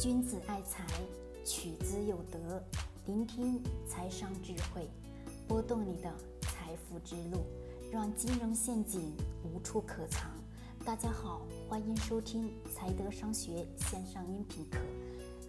君子爱财，取之有德。聆听财商智慧，拨动你的财富之路，让金融陷阱无处可藏。大家好，欢迎收听财德商学线上音频课。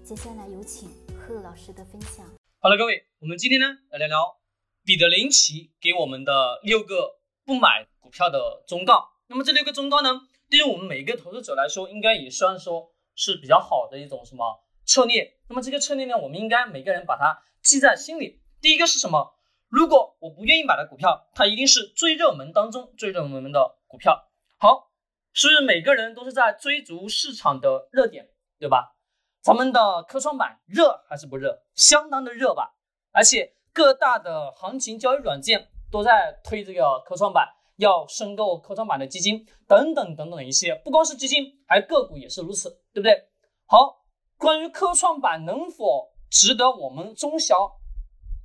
接下来有请贺老师的分享。好了，各位，我们今天呢来聊聊彼得林奇给我们的六个不买股票的忠告。那么这六个忠告呢，对于我们每一个投资者来说，应该也算说。是比较好的一种什么策略？那么这个策略呢，我们应该每个人把它记在心里。第一个是什么？如果我不愿意买的股票，它一定是最热门当中最热门的股票。好，是不是每个人都是在追逐市场的热点，对吧？咱们的科创板热还是不热？相当的热吧。而且各大的行情交易软件都在推这个科创板。要申购科创板的基金等等等等一些，不光是基金，还个股也是如此，对不对？好，关于科创板能否值得我们中小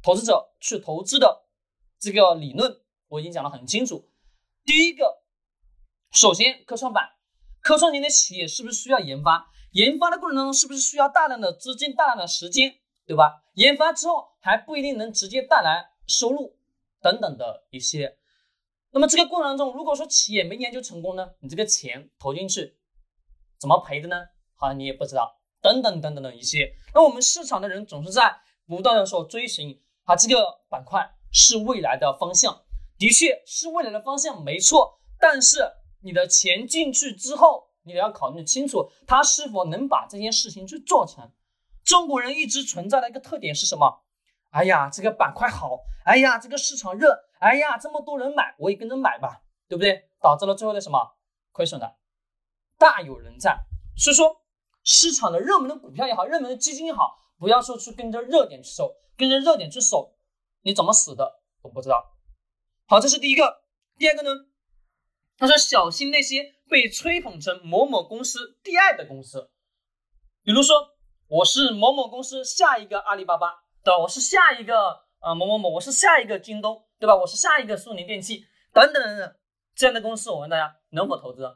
投资者去投资的这个理论，我已经讲得很清楚。第一个，首先科创板，科创型的企业是不是需要研发？研发的过程当中是不是需要大量的资金、大量的时间，对吧？研发之后还不一定能直接带来收入等等的一些。那么这个过程当中，如果说企业没研究成功呢，你这个钱投进去怎么赔的呢？好像你也不知道，等等等等的一些。那我们市场的人总是在不断的说追寻啊，这个板块是未来的方向，的确是未来的方向，没错。但是你的钱进去之后，你得要考虑清楚，它是否能把这件事情去做成。中国人一直存在的一个特点是什么？哎呀，这个板块好，哎呀，这个市场热。哎呀，这么多人买，我也跟着买吧，对不对？导致了最后的什么亏损的，大有人在。所以说，市场的热门的股票也好，热门的基金也好，不要说去跟着热点去守，跟着热点去守，你怎么死的我不知道。好，这是第一个。第二个呢，他说小心那些被吹捧成某某公司第二的公司，比如说我是某某公司下一个阿里巴巴的，我是下一个呃某某某，我是下一个京东。对吧？我是下一个苏宁电器等等等等这样的公司，我问大家能否投资？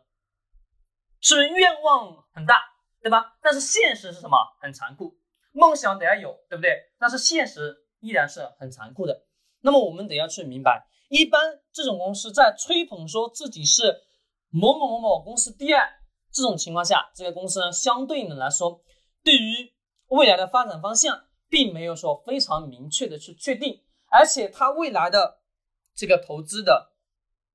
是不是愿望很大，对吧？但是现实是什么？很残酷。梦想得要有，对不对？但是现实依然是很残酷的。那么我们得要去明白，一般这种公司在吹捧说自己是某某某某公司第二这种情况下，这个公司呢，相对应的来说，对于未来的发展方向，并没有说非常明确的去确定。而且它未来的这个投资的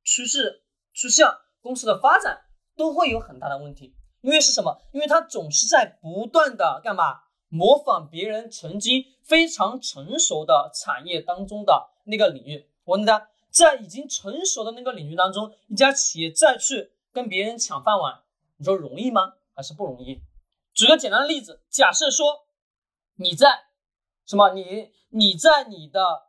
趋势、趋向、公司的发展都会有很大的问题，因为是什么？因为它总是在不断的干嘛？模仿别人曾经非常成熟的产业当中的那个领域。我问大家，在已经成熟的那个领域当中，一家企业再去跟别人抢饭碗，你说容易吗？还是不容易？举个简单的例子，假设说你在什么？你你在你的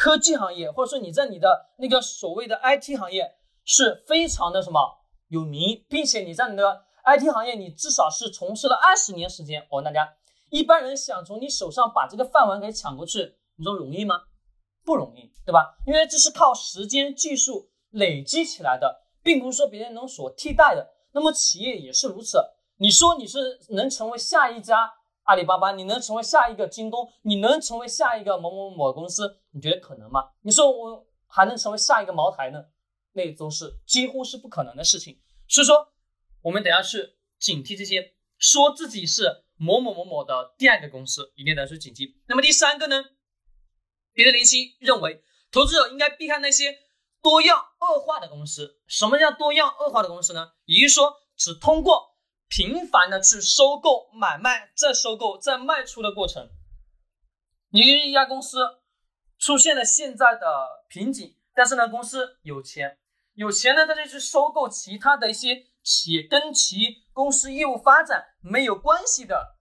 科技行业，或者说你在你的那个所谓的 IT 行业是非常的什么有名，并且你在你的 IT 行业，你至少是从事了二十年时间。我问大家，一般人想从你手上把这个饭碗给抢过去，你说容易吗？不容易，对吧？因为这是靠时间、技术累积起来的，并不是说别人能所替代的。那么企业也是如此。你说你是能成为下一家？阿里巴巴，你能成为下一个京东？你能成为下一个某某某公司？你觉得可能吗？你说我还能成为下一个茅台呢？那都是几乎是不可能的事情。所以说，我们等下去警惕这些说自己是某某某某的第二个公司，一定得去警惕。那么第三个呢？彼得林奇认为，投资者应该避开那些多样恶化的公司。什么叫多样恶化的公司呢？也就是说，只通过。频繁的去收购、买卖、再收购、再卖出的过程，你一家公司出现了现在的瓶颈，但是呢，公司有钱，有钱呢，他就去收购其他的一些企业，跟其公司业务发展没有关系的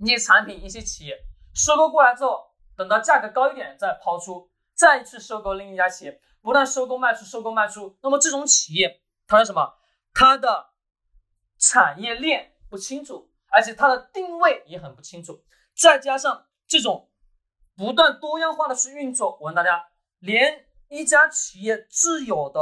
一些产品、一些企业，收购过来之后，等到价格高一点再抛出，再去收购另一家企业，不断收购卖出、收购卖出，那么这种企业它是什么？它的产业链不清楚，而且它的定位也很不清楚，再加上这种不断多样化的去运作，我问大家，连一家企业自有的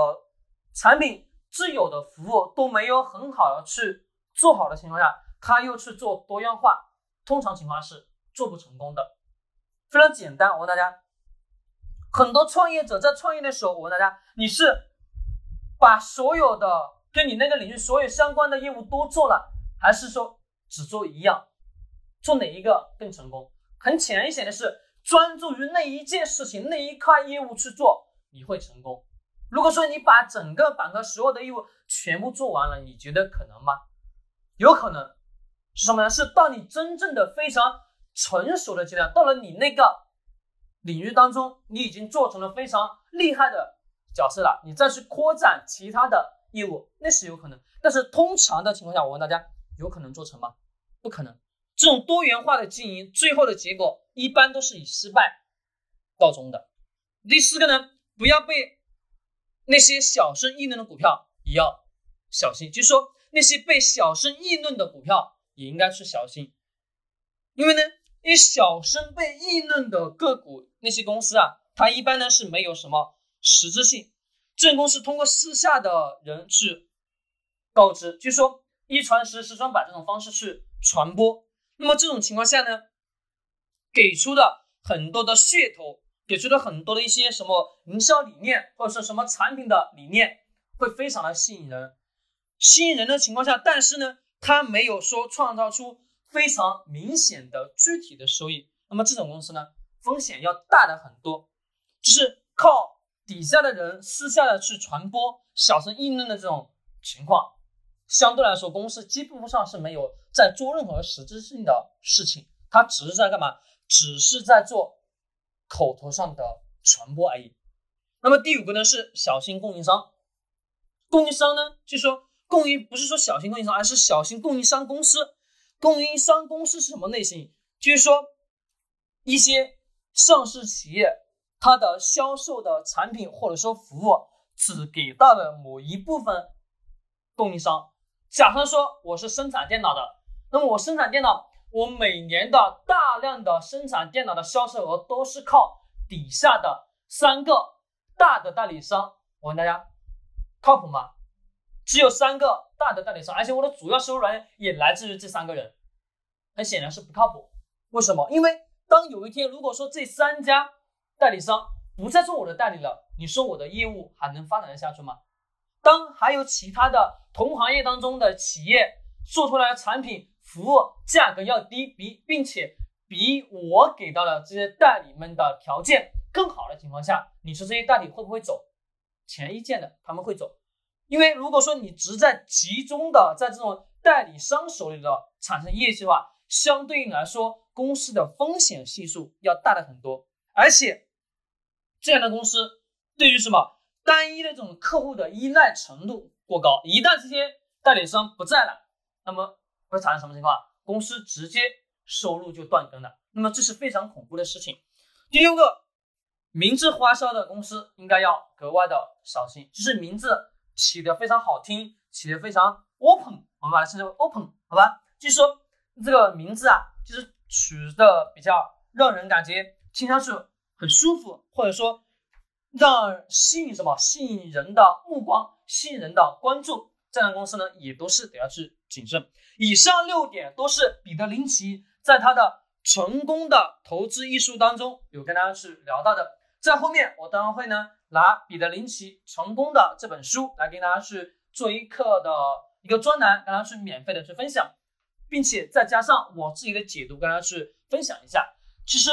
产品、自有的服务都没有很好的去做好的情况下，他又去做多样化，通常情况是做不成功的。非常简单，我问大家，很多创业者在创业的时候，我问大家，你是把所有的跟你那个领域所有相关的业务都做了，还是说只做一样？做哪一个更成功？很浅显的是，专注于那一件事情、那一块业务去做，你会成功。如果说你把整个板块所有的业务全部做完了，你觉得可能吗？有可能是什么呢？是到你真正的非常成熟的阶段，到了你那个领域当中，你已经做成了非常厉害的角色了，你再去扩展其他的业务，那是有可能。但是通常的情况下，我问大家，有可能做成吗？不可能。这种多元化的经营，最后的结果一般都是以失败告终的。第四个呢，不要被那些小声议论的股票也要小心，就是说那些被小声议论的股票也应该去小心，因为呢，一小声被议论的个股，那些公司啊，它一般呢是没有什么实质性，这种公司通过私下的人去告知，就说一传十，十传百这种方式去传播。那么这种情况下呢，给出的很多的噱头，给出的很多的一些什么营销理念，或者说什么产品的理念，会非常的吸引人。吸引人的情况下，但是呢，它没有说创造出非常明显的具体的收益。那么这种公司呢，风险要大的很多，就是靠底下的人私下的去传播、小声议论的这种情况。相对来说，公司基本上是没有在做任何实质性的事情，它只是在干嘛？只是在做口头上的传播而已。那么第五个呢是小型供应商，供应商呢就说供应不是说小型供应商，而是小型供应商公司。供应商公司是什么类型？就是说一些上市企业，它的销售的产品或者说服务只给到了某一部分供应商。假设说我是生产电脑的，那么我生产电脑，我每年的大量的生产电脑的销售额都是靠底下的三个大的代理商。我问大家，靠谱吗？只有三个大的代理商，而且我的主要收入来源也来自于这三个人，很显然是不靠谱。为什么？因为当有一天如果说这三家代理商不再做我的代理了，你说我的业务还能发展得下去吗？当还有其他的同行业当中的企业做出来的产品服务价格要低，比并且比我给到的这些代理们的条件更好的情况下，你说这些代理会不会走？显而易见的，他们会走，因为如果说你只在集中的在这种代理商手里的产生业绩的话，相对应来说，公司的风险系数要大的很多，而且这样的公司对于什么？单一的这种客户的依赖程度过高，一旦这些代理商不在了，那么会产生什么情况？公司直接收入就断根了。那么这是非常恐怖的事情。第六个，名字花销的公司应该要格外的小心，就是名字起的非常好听，起的非常 open，我们把它称之为 open，好吧？就是说这个名字啊，就是取的比较让人感觉听上去很舒服，或者说。让吸引什么？吸引人的目光，吸引人的关注。这样的公司呢，也都是得要去谨慎。以上六点都是彼得林奇在他的成功的投资艺术当中有跟大家去聊到的。在后面我当然会呢拿彼得林奇成功的这本书来跟大家去做一课的一个专栏，跟大家去免费的去分享，并且再加上我自己的解读，跟大家去分享一下。其实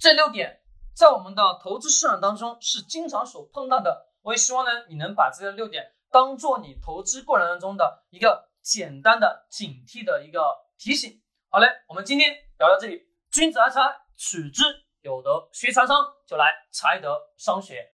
这六点。在我们的投资市场当中是经常所碰到的，我也希望呢，你能把这个六点当做你投资过程当中的一个简单的警惕的一个提醒。好嘞，我们今天聊到这里，君子爱财，取之有德，学财商就来财德商学。